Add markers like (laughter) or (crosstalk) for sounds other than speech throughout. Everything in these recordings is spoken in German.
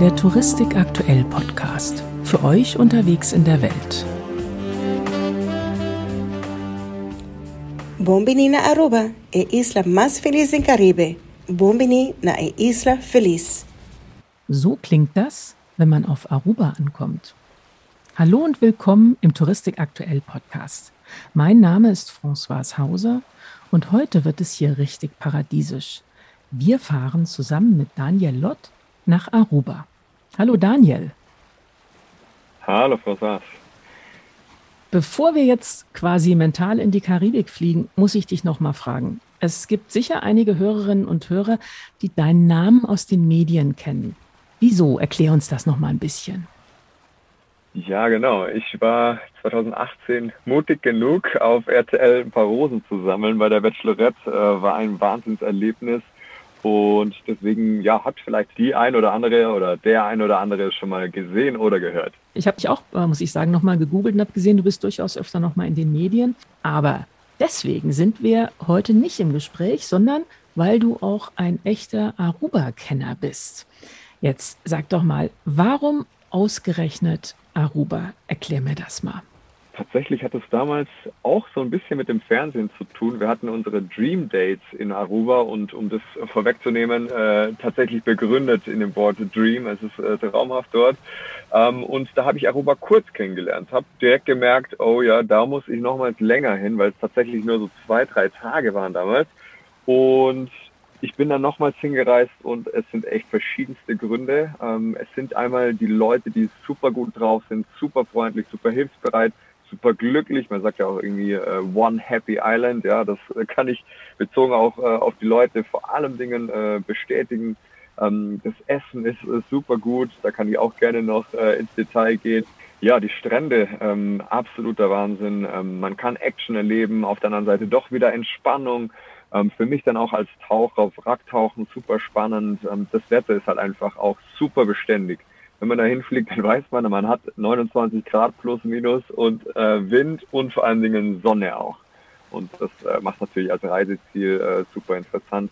der Touristik aktuell Podcast. Für euch unterwegs in der Welt. Bombini na Aruba, e isla más feliz en Caribe. Bombini na e isla feliz. So klingt das, wenn man auf Aruba ankommt. Hallo und willkommen im Touristik aktuell Podcast. Mein Name ist François Hauser und heute wird es hier richtig paradiesisch. Wir fahren zusammen mit Daniel Lott nach Aruba. Hallo Daniel. Hallo Frau Saas. Bevor wir jetzt quasi mental in die Karibik fliegen, muss ich dich noch mal fragen. Es gibt sicher einige Hörerinnen und Hörer, die deinen Namen aus den Medien kennen. Wieso? Erklär uns das noch mal ein bisschen. Ja, genau. Ich war 2018 mutig genug, auf RTL ein paar Rosen zu sammeln bei der Bachelorette. Äh, war ein Wahnsinnserlebnis. Und deswegen, ja, hat vielleicht die ein oder andere oder der ein oder andere schon mal gesehen oder gehört. Ich habe dich auch, äh, muss ich sagen, nochmal gegoogelt und habe gesehen, du bist durchaus öfter nochmal in den Medien. Aber deswegen sind wir heute nicht im Gespräch, sondern weil du auch ein echter Aruba-Kenner bist. Jetzt sag doch mal, warum ausgerechnet Aruba? Erklär mir das mal. Tatsächlich hat es damals auch so ein bisschen mit dem Fernsehen zu tun. Wir hatten unsere Dream Dates in Aruba und um das vorwegzunehmen, äh, tatsächlich begründet in dem Wort Dream. Es ist äh, traumhaft dort. Ähm, und da habe ich Aruba kurz kennengelernt, habe direkt gemerkt, oh ja, da muss ich nochmals länger hin, weil es tatsächlich nur so zwei, drei Tage waren damals. Und ich bin dann nochmals hingereist und es sind echt verschiedenste Gründe. Ähm, es sind einmal die Leute, die super gut drauf sind, super freundlich, super hilfsbereit super glücklich. Man sagt ja auch irgendwie äh, One Happy Island. Ja, das äh, kann ich bezogen auch äh, auf die Leute vor allem Dingen äh, bestätigen. Ähm, das Essen ist äh, super gut. Da kann ich auch gerne noch äh, ins Detail gehen. Ja, die Strände, ähm, absoluter Wahnsinn. Ähm, man kann Action erleben. Auf der anderen Seite doch wieder Entspannung. Ähm, für mich dann auch als Taucher Wracktauchen super spannend. Ähm, das Wetter ist halt einfach auch super beständig wenn man da hinfliegt, dann weiß man, man hat 29 Grad plus minus und äh, Wind und vor allen Dingen Sonne auch. Und das äh, macht natürlich als Reiseziel äh, super interessant.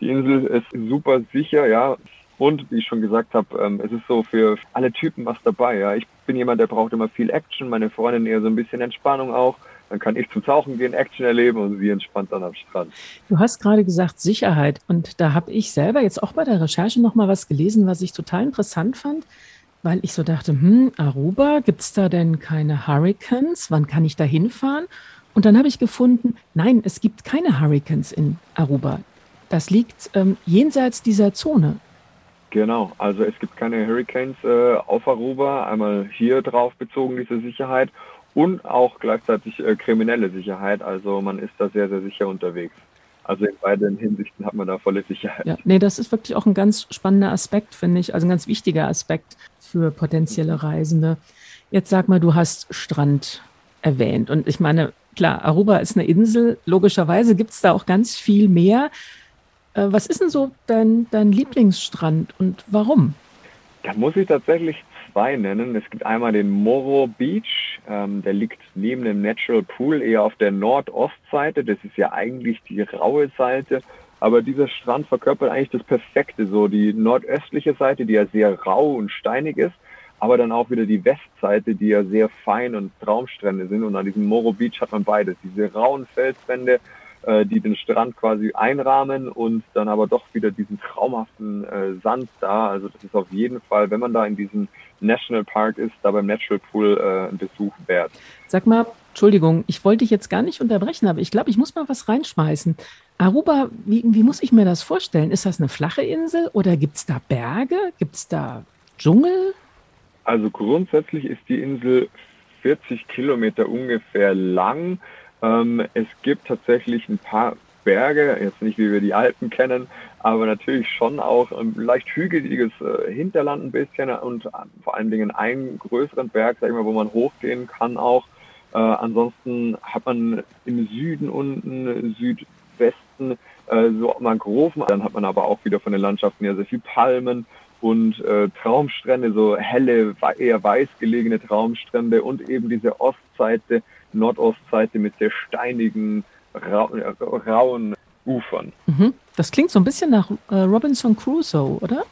Die Insel ist super sicher, ja. Und wie ich schon gesagt habe, ähm, es ist so für alle Typen was dabei. Ja. Ich bin jemand, der braucht immer viel Action, meine Freundin eher so ein bisschen Entspannung auch. Dann kann ich zum Tauchen gehen, Action erleben und sie entspannt dann am Strand. Du hast gerade gesagt Sicherheit und da habe ich selber jetzt auch bei der Recherche noch mal was gelesen, was ich total interessant fand, weil ich so dachte, hm, Aruba, gibt es da denn keine Hurricanes? Wann kann ich da hinfahren? Und dann habe ich gefunden, nein, es gibt keine Hurricanes in Aruba. Das liegt ähm, jenseits dieser Zone. Genau, also es gibt keine Hurricanes äh, auf Aruba, einmal hier drauf bezogen, diese Sicherheit und auch gleichzeitig äh, kriminelle Sicherheit. Also man ist da sehr, sehr sicher unterwegs. Also in beiden Hinsichten hat man da volle Sicherheit. Ja, nee, das ist wirklich auch ein ganz spannender Aspekt, finde ich. Also ein ganz wichtiger Aspekt für potenzielle Reisende. Jetzt sag mal, du hast Strand erwähnt. Und ich meine, klar, Aruba ist eine Insel. Logischerweise gibt es da auch ganz viel mehr. Äh, was ist denn so dein, dein Lieblingsstrand und warum? Da muss ich tatsächlich zwei nennen. Es gibt einmal den Moro Beach, ähm, der liegt neben dem Natural Pool eher auf der Nordostseite. Das ist ja eigentlich die raue Seite. Aber dieser Strand verkörpert eigentlich das Perfekte, so die nordöstliche Seite, die ja sehr rau und steinig ist, aber dann auch wieder die Westseite, die ja sehr fein und Traumstrände sind. Und an diesem Moro Beach hat man beides, diese rauen Felswände äh, die den Strand quasi einrahmen und dann aber doch wieder diesen traumhaften äh, Sand da. Also das ist auf jeden Fall, wenn man da in diesem National Park ist, da beim Natural Pool äh, ein Besuch wert. Sag mal, Entschuldigung, ich wollte dich jetzt gar nicht unterbrechen, aber ich glaube, ich muss mal was reinschmeißen. Aruba, wie, wie muss ich mir das vorstellen? Ist das eine flache Insel oder gibt es da Berge? Gibt es da Dschungel? Also grundsätzlich ist die Insel 40 Kilometer ungefähr lang. Ähm, es gibt tatsächlich ein paar Berge, jetzt nicht wie wir die Alpen kennen, aber natürlich schon auch ein leicht hügeliges äh, Hinterland ein bisschen und äh, vor allen Dingen einen größeren Berg, sag ich mal, wo man hochgehen kann auch. Äh, ansonsten hat man im Süden unten, Südwesten äh, so Mangroven, dann hat man aber auch wieder von den Landschaften ja sehr viel Palmen und äh, Traumstrände, so helle, eher weiß gelegene Traumstrände und eben diese Ostseite, Nordostseite mit sehr steinigen, rau äh, rauen Ufern. Mhm. Das klingt so ein bisschen nach äh, Robinson Crusoe, oder?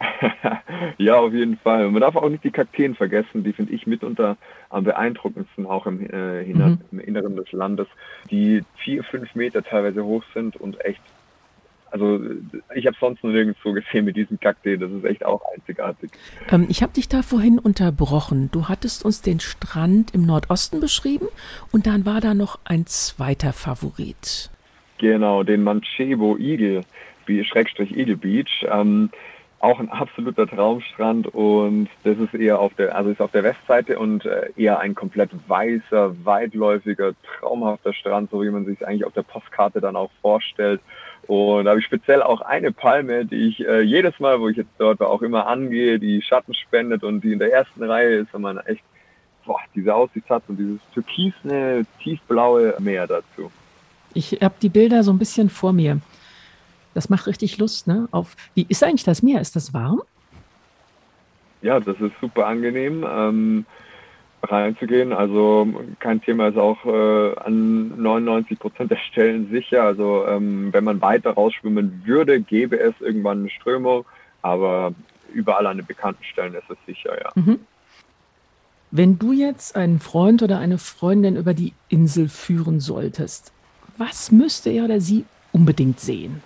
(laughs) ja, auf jeden Fall. Man darf auch nicht die Kakteen vergessen, die finde ich mitunter am beeindruckendsten auch im, äh, mhm. im Inneren des Landes, die vier, fünf Meter teilweise hoch sind und echt also ich habe sonst noch nirgendwo gesehen mit diesem Kakteen. Das ist echt auch einzigartig. Ähm, ich habe dich da vorhin unterbrochen. Du hattest uns den Strand im Nordosten beschrieben und dann war da noch ein zweiter Favorit. Genau, den Manchego Eagle, Schrägstrich Eagle Beach. Ähm, auch ein absoluter Traumstrand und das ist eher auf der, also ist auf der Westseite und äh, eher ein komplett weißer, weitläufiger, traumhafter Strand, so wie man sich eigentlich auf der Postkarte dann auch vorstellt. Und da habe ich speziell auch eine Palme, die ich äh, jedes Mal, wo ich jetzt dort war, auch immer angehe, die Schatten spendet und die in der ersten Reihe ist, wenn man echt boah, diese Aussicht hat und dieses türkisne, tiefblaue Meer dazu. Ich habe die Bilder so ein bisschen vor mir. Das macht richtig Lust, ne? Auf, wie ist eigentlich das Meer? Ist das warm? Ja, das ist super angenehm. Ähm, reinzugehen. Also kein Thema ist auch äh, an 99 Prozent der Stellen sicher. Also ähm, wenn man weiter rausschwimmen würde, gäbe es irgendwann eine Strömung, aber überall an den bekannten Stellen ist es sicher, ja. Mhm. Wenn du jetzt einen Freund oder eine Freundin über die Insel führen solltest, was müsste er oder sie unbedingt sehen?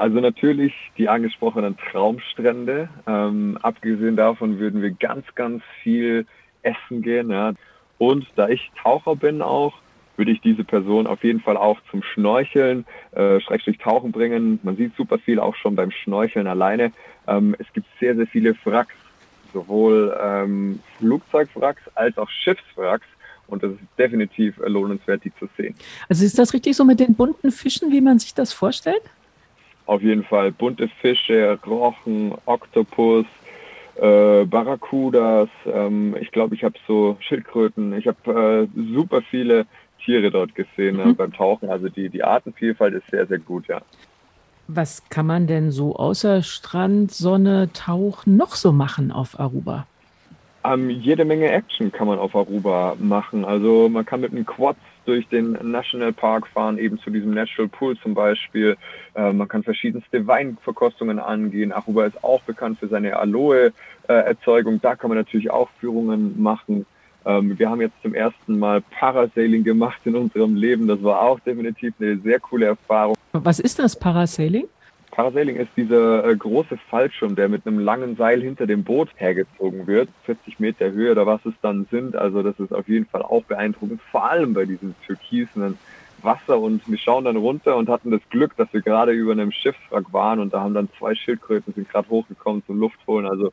Also natürlich die angesprochenen Traumstrände. Ähm, abgesehen davon würden wir ganz, ganz viel essen gehen. Ja. Und da ich Taucher bin auch, würde ich diese Person auf jeden Fall auch zum Schnorcheln, äh, Schrägstrich Tauchen bringen. Man sieht super viel auch schon beim Schnorcheln alleine. Ähm, es gibt sehr, sehr viele Wracks, sowohl ähm, Flugzeugwracks als auch Schiffswracks. Und das ist definitiv lohnenswert, die zu sehen. Also ist das richtig so mit den bunten Fischen, wie man sich das vorstellt? Auf jeden Fall bunte Fische, Rochen, Oktopus, äh, Barracudas. Ähm, ich glaube, ich habe so Schildkröten. Ich habe äh, super viele Tiere dort gesehen ne, mhm. äh, beim Tauchen. Also die, die Artenvielfalt ist sehr, sehr gut, ja. Was kann man denn so außer Strand, Sonne, Tauchen noch so machen auf Aruba? Ähm, jede Menge Action kann man auf Aruba machen. Also man kann mit einem Quad durch den National Park fahren, eben zu diesem Natural Pool zum Beispiel. Äh, man kann verschiedenste Weinverkostungen angehen. Aruba ist auch bekannt für seine Aloe-Erzeugung. Da kann man natürlich auch Führungen machen. Ähm, wir haben jetzt zum ersten Mal Parasailing gemacht in unserem Leben. Das war auch definitiv eine sehr coole Erfahrung. Was ist das Parasailing? Parasailing ist dieser äh, große Fallschirm, der mit einem langen Seil hinter dem Boot hergezogen wird, 40 Meter Höhe oder was es dann sind. Also das ist auf jeden Fall auch beeindruckend, vor allem bei diesem türkisen Wasser. Und wir schauen dann runter und hatten das Glück, dass wir gerade über einem Schiffswrack waren und da haben dann zwei Schildkröten sind gerade hochgekommen zum Luftholen. Also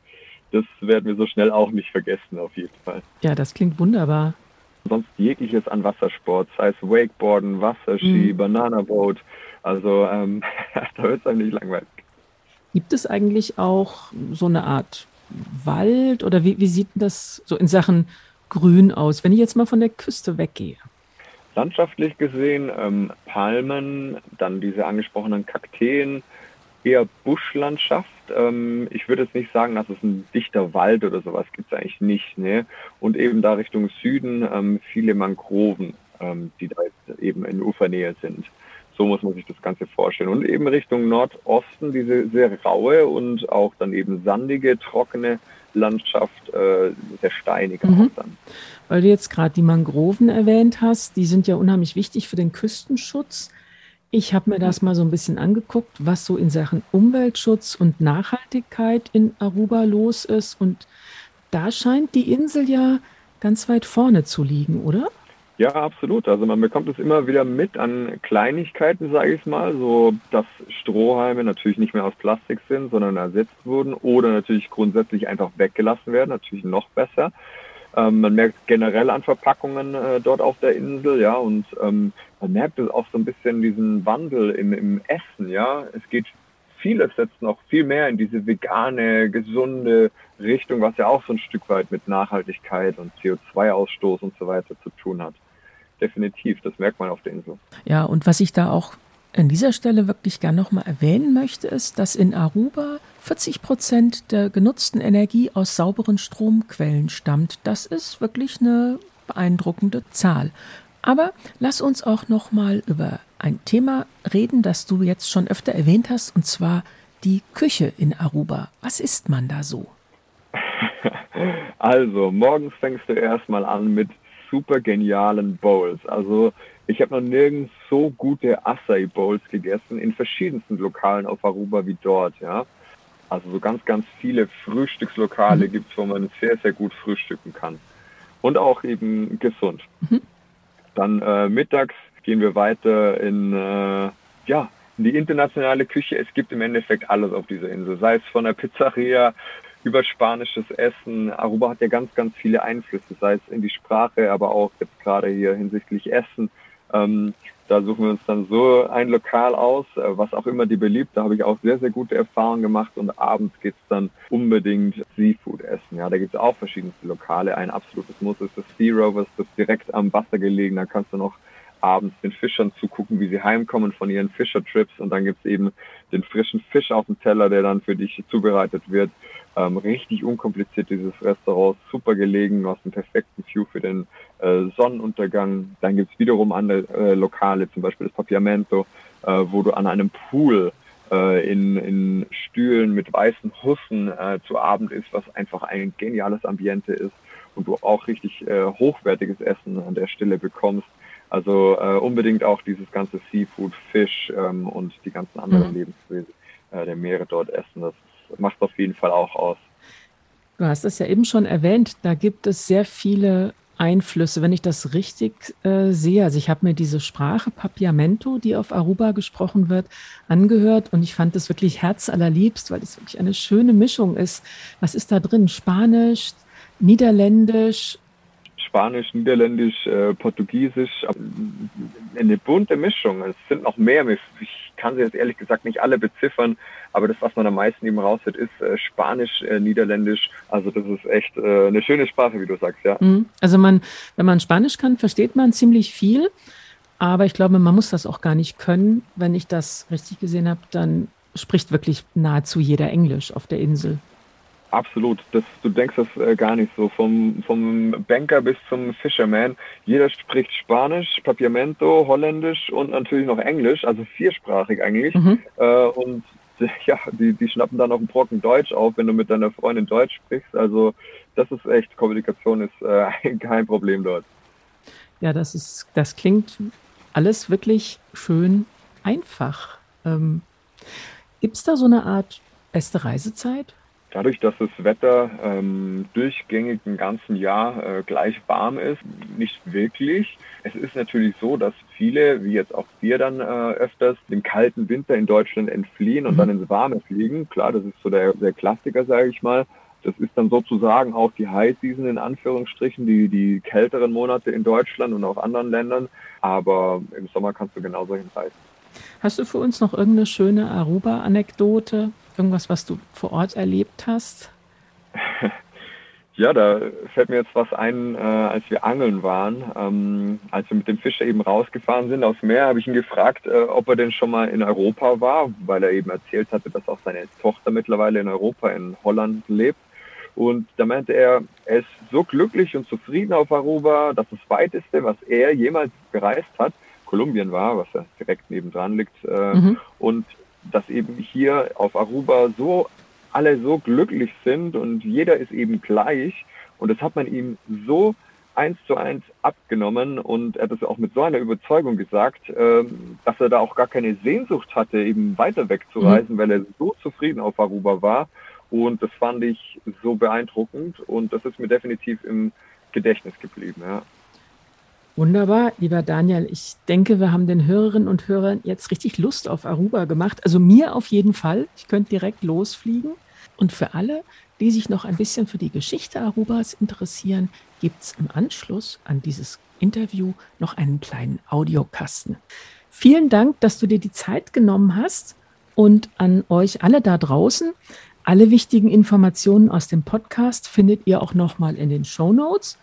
das werden wir so schnell auch nicht vergessen, auf jeden Fall. Ja, das klingt wunderbar. Sonst jegliches an Wassersport, sei es Wakeboarden, Wasserski, mhm. Bananaboot, also ähm, (laughs) da wird es einem nicht langweilig. Gibt es eigentlich auch so eine Art Wald oder wie, wie sieht das so in Sachen Grün aus, wenn ich jetzt mal von der Küste weggehe? Landschaftlich gesehen ähm, Palmen, dann diese angesprochenen Kakteen, eher Buschlandschaft. Ähm, ich würde jetzt nicht sagen, dass es ein dichter Wald oder sowas gibt es eigentlich nicht. Ne? Und eben da Richtung Süden ähm, viele Mangroven, ähm, die da eben in Ufernähe sind. So muss man sich das Ganze vorstellen. Und eben Richtung Nordosten diese sehr raue und auch dann eben sandige, trockene Landschaft, äh, sehr steinig mhm. dann. Weil du jetzt gerade die Mangroven erwähnt hast, die sind ja unheimlich wichtig für den Küstenschutz. Ich habe mir das mal so ein bisschen angeguckt, was so in Sachen Umweltschutz und Nachhaltigkeit in Aruba los ist. Und da scheint die Insel ja ganz weit vorne zu liegen, oder? Ja, absolut. Also man bekommt es immer wieder mit an Kleinigkeiten, sage ich mal, so dass Strohhalme natürlich nicht mehr aus Plastik sind, sondern ersetzt wurden oder natürlich grundsätzlich einfach weggelassen werden, natürlich noch besser. Ähm, man merkt generell an Verpackungen äh, dort auf der Insel, ja, und ähm, man merkt auch so ein bisschen diesen Wandel im, im Essen, ja. Es geht vieles setzt noch viel mehr in diese vegane, gesunde Richtung, was ja auch so ein Stück weit mit Nachhaltigkeit und CO2-Ausstoß und so weiter zu tun hat definitiv. Das merkt man auf der Insel. Ja, und was ich da auch an dieser Stelle wirklich gerne nochmal erwähnen möchte, ist, dass in Aruba 40 Prozent der genutzten Energie aus sauberen Stromquellen stammt. Das ist wirklich eine beeindruckende Zahl. Aber lass uns auch nochmal über ein Thema reden, das du jetzt schon öfter erwähnt hast, und zwar die Küche in Aruba. Was isst man da so? (laughs) Also, morgens fängst du erstmal an mit super genialen Bowls. Also, ich habe noch nirgends so gute Acai Bowls gegessen, in verschiedensten Lokalen auf Aruba wie dort, ja. Also so ganz, ganz viele Frühstückslokale mhm. gibt es, wo man sehr, sehr gut frühstücken kann. Und auch eben gesund. Mhm. Dann äh, mittags gehen wir weiter in, äh, ja, in die internationale Küche. Es gibt im Endeffekt alles auf dieser Insel, sei es von der Pizzeria über spanisches Essen. Aruba hat ja ganz, ganz viele Einflüsse, sei es in die Sprache, aber auch jetzt gerade hier hinsichtlich Essen. Ähm, da suchen wir uns dann so ein Lokal aus, äh, was auch immer die beliebt. Da habe ich auch sehr, sehr gute Erfahrungen gemacht und abends geht's dann unbedingt Seafood essen. Ja, da gibt's auch verschiedenste Lokale. Ein absolutes Muss ist das Sea Rovers, das direkt am Wasser gelegen. Da kannst du noch abends den Fischern zugucken, wie sie heimkommen von ihren Fischertrips und dann gibt's eben den frischen Fisch auf dem Teller, der dann für dich zubereitet wird. Ähm, richtig unkompliziert dieses Restaurant, super gelegen, du hast einen perfekten View für den äh, Sonnenuntergang. Dann gibt's wiederum andere äh, Lokale, zum Beispiel das Papiamento, äh, wo du an einem Pool äh, in, in Stühlen mit weißen Hussen äh, zu Abend isst, was einfach ein geniales Ambiente ist und du auch richtig äh, hochwertiges Essen an der Stelle bekommst. Also äh, unbedingt auch dieses ganze Seafood, Fisch ähm, und die ganzen anderen mhm. Lebensmittel äh, der Meere dort essen. Das macht auf jeden Fall auch aus. Du hast es ja eben schon erwähnt, da gibt es sehr viele Einflüsse, wenn ich das richtig äh, sehe. Also ich habe mir diese Sprache Papiamento, die auf Aruba gesprochen wird, angehört und ich fand es wirklich herzallerliebst, weil es wirklich eine schöne Mischung ist. Was ist da drin? Spanisch, Niederländisch, Spanisch, Niederländisch, äh, Portugiesisch, eine bunte Mischung. Es sind noch mehr. Ich kann sie jetzt ehrlich gesagt nicht alle beziffern, aber das, was man am meisten eben raushört, ist äh, Spanisch, äh, Niederländisch. Also das ist echt äh, eine schöne Sprache, wie du sagst, ja. Mhm. Also man, wenn man Spanisch kann, versteht man ziemlich viel. Aber ich glaube, man muss das auch gar nicht können. Wenn ich das richtig gesehen habe, dann spricht wirklich nahezu jeder Englisch auf der Insel. Absolut. Das, du denkst das äh, gar nicht so. Vom, vom Banker bis zum Fisherman. Jeder spricht Spanisch, Papiamento, Holländisch und natürlich noch Englisch, also viersprachig eigentlich. Mhm. Äh, und (laughs) ja, die, die schnappen dann auch einen Brocken Deutsch auf, wenn du mit deiner Freundin Deutsch sprichst. Also das ist echt, Kommunikation ist äh, (laughs) kein Problem dort. Ja, das ist, das klingt alles wirklich schön einfach. Ähm, Gibt es da so eine Art beste Reisezeit? Dadurch, dass das Wetter ähm, durchgängig im ganzen Jahr äh, gleich warm ist, nicht wirklich. Es ist natürlich so, dass viele, wie jetzt auch wir dann äh, öfters, dem kalten Winter in Deutschland entfliehen und mhm. dann ins Warme fliegen. Klar, das ist so der, der Klassiker, sage ich mal. Das ist dann sozusagen auch die High Season in Anführungsstrichen, die, die kälteren Monate in Deutschland und auch anderen Ländern. Aber im Sommer kannst du genauso hinreisen. Hast du für uns noch irgendeine schöne Aruba-Anekdote? Irgendwas, was du vor Ort erlebt hast? (laughs) Ja, da fällt mir jetzt was ein, äh, als wir angeln waren. Ähm, als wir mit dem Fischer eben rausgefahren sind aufs Meer, habe ich ihn gefragt, äh, ob er denn schon mal in Europa war, weil er eben erzählt hatte, dass auch seine Tochter mittlerweile in Europa, in Holland lebt. Und da meinte er, er ist so glücklich und zufrieden auf Aruba, dass das weiteste, was er jemals gereist hat, Kolumbien war, was ja direkt nebendran liegt. Äh, mhm. Und dass eben hier auf Aruba so alle so glücklich sind und jeder ist eben gleich. Und das hat man ihm so eins zu eins abgenommen und er hat es auch mit so einer Überzeugung gesagt, ähm, dass er da auch gar keine Sehnsucht hatte, eben weiter wegzureisen, mhm. weil er so zufrieden auf Aruba war. Und das fand ich so beeindruckend und das ist mir definitiv im Gedächtnis geblieben. Ja. Wunderbar, lieber Daniel. Ich denke, wir haben den Hörerinnen und Hörern jetzt richtig Lust auf Aruba gemacht. Also mir auf jeden Fall. Ich könnte direkt losfliegen. Und für alle, die sich noch ein bisschen für die Geschichte Arubas interessieren, gibt es im Anschluss an dieses Interview noch einen kleinen Audiokasten. Vielen Dank, dass du dir die Zeit genommen hast und an euch alle da draußen. Alle wichtigen Informationen aus dem Podcast findet ihr auch nochmal in den Show Notes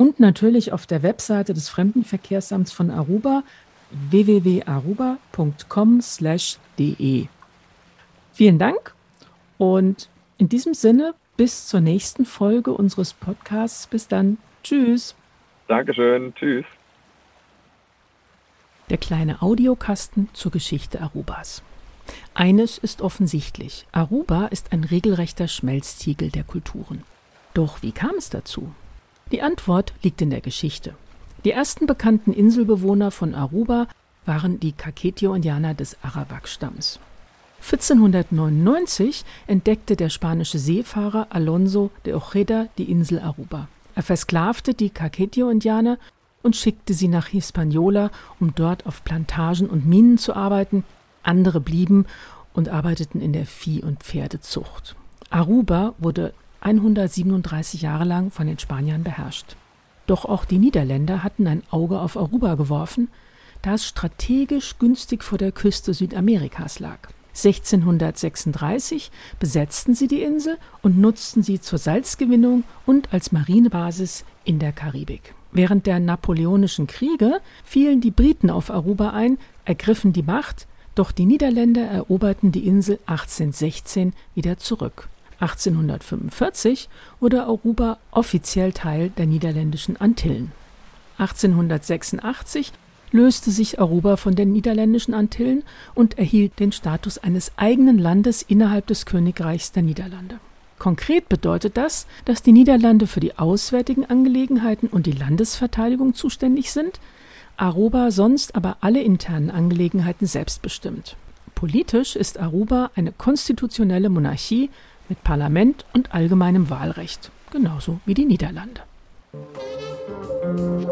und natürlich auf der Webseite des Fremdenverkehrsamts von Aruba www.aruba.com/de. Vielen Dank und in diesem Sinne bis zur nächsten Folge unseres Podcasts. Bis dann. Tschüss. Dankeschön. Tschüss. Der kleine Audiokasten zur Geschichte Arubas. Eines ist offensichtlich, Aruba ist ein regelrechter Schmelztiegel der Kulturen. Doch wie kam es dazu? Die Antwort liegt in der Geschichte. Die ersten bekannten Inselbewohner von Aruba waren die Kaketio-Indianer des Arawak-Stamms. 1499 entdeckte der spanische Seefahrer Alonso de Ojeda die Insel Aruba. Er versklavte die Kaketio-Indianer und schickte sie nach Hispaniola, um dort auf Plantagen und Minen zu arbeiten. Andere blieben und arbeiteten in der Vieh- und Pferdezucht. Aruba wurde 137 Jahre lang von den Spaniern beherrscht. Doch auch die Niederländer hatten ein Auge auf Aruba geworfen, da es strategisch günstig vor der Küste Südamerikas lag. 1636 besetzten sie die Insel und nutzten sie zur Salzgewinnung und als Marinebasis in der Karibik. Während der Napoleonischen Kriege fielen die Briten auf Aruba ein, ergriffen die Macht, doch die Niederländer eroberten die Insel 1816 wieder zurück. 1845 wurde Aruba offiziell Teil der niederländischen Antillen. 1886 löste sich Aruba von den niederländischen Antillen und erhielt den Status eines eigenen Landes innerhalb des Königreichs der Niederlande. Konkret bedeutet das, dass die Niederlande für die auswärtigen Angelegenheiten und die Landesverteidigung zuständig sind, Aruba sonst aber alle internen Angelegenheiten selbstbestimmt. Politisch ist Aruba eine konstitutionelle Monarchie mit Parlament und allgemeinem Wahlrecht, genauso wie die Niederlande. Musik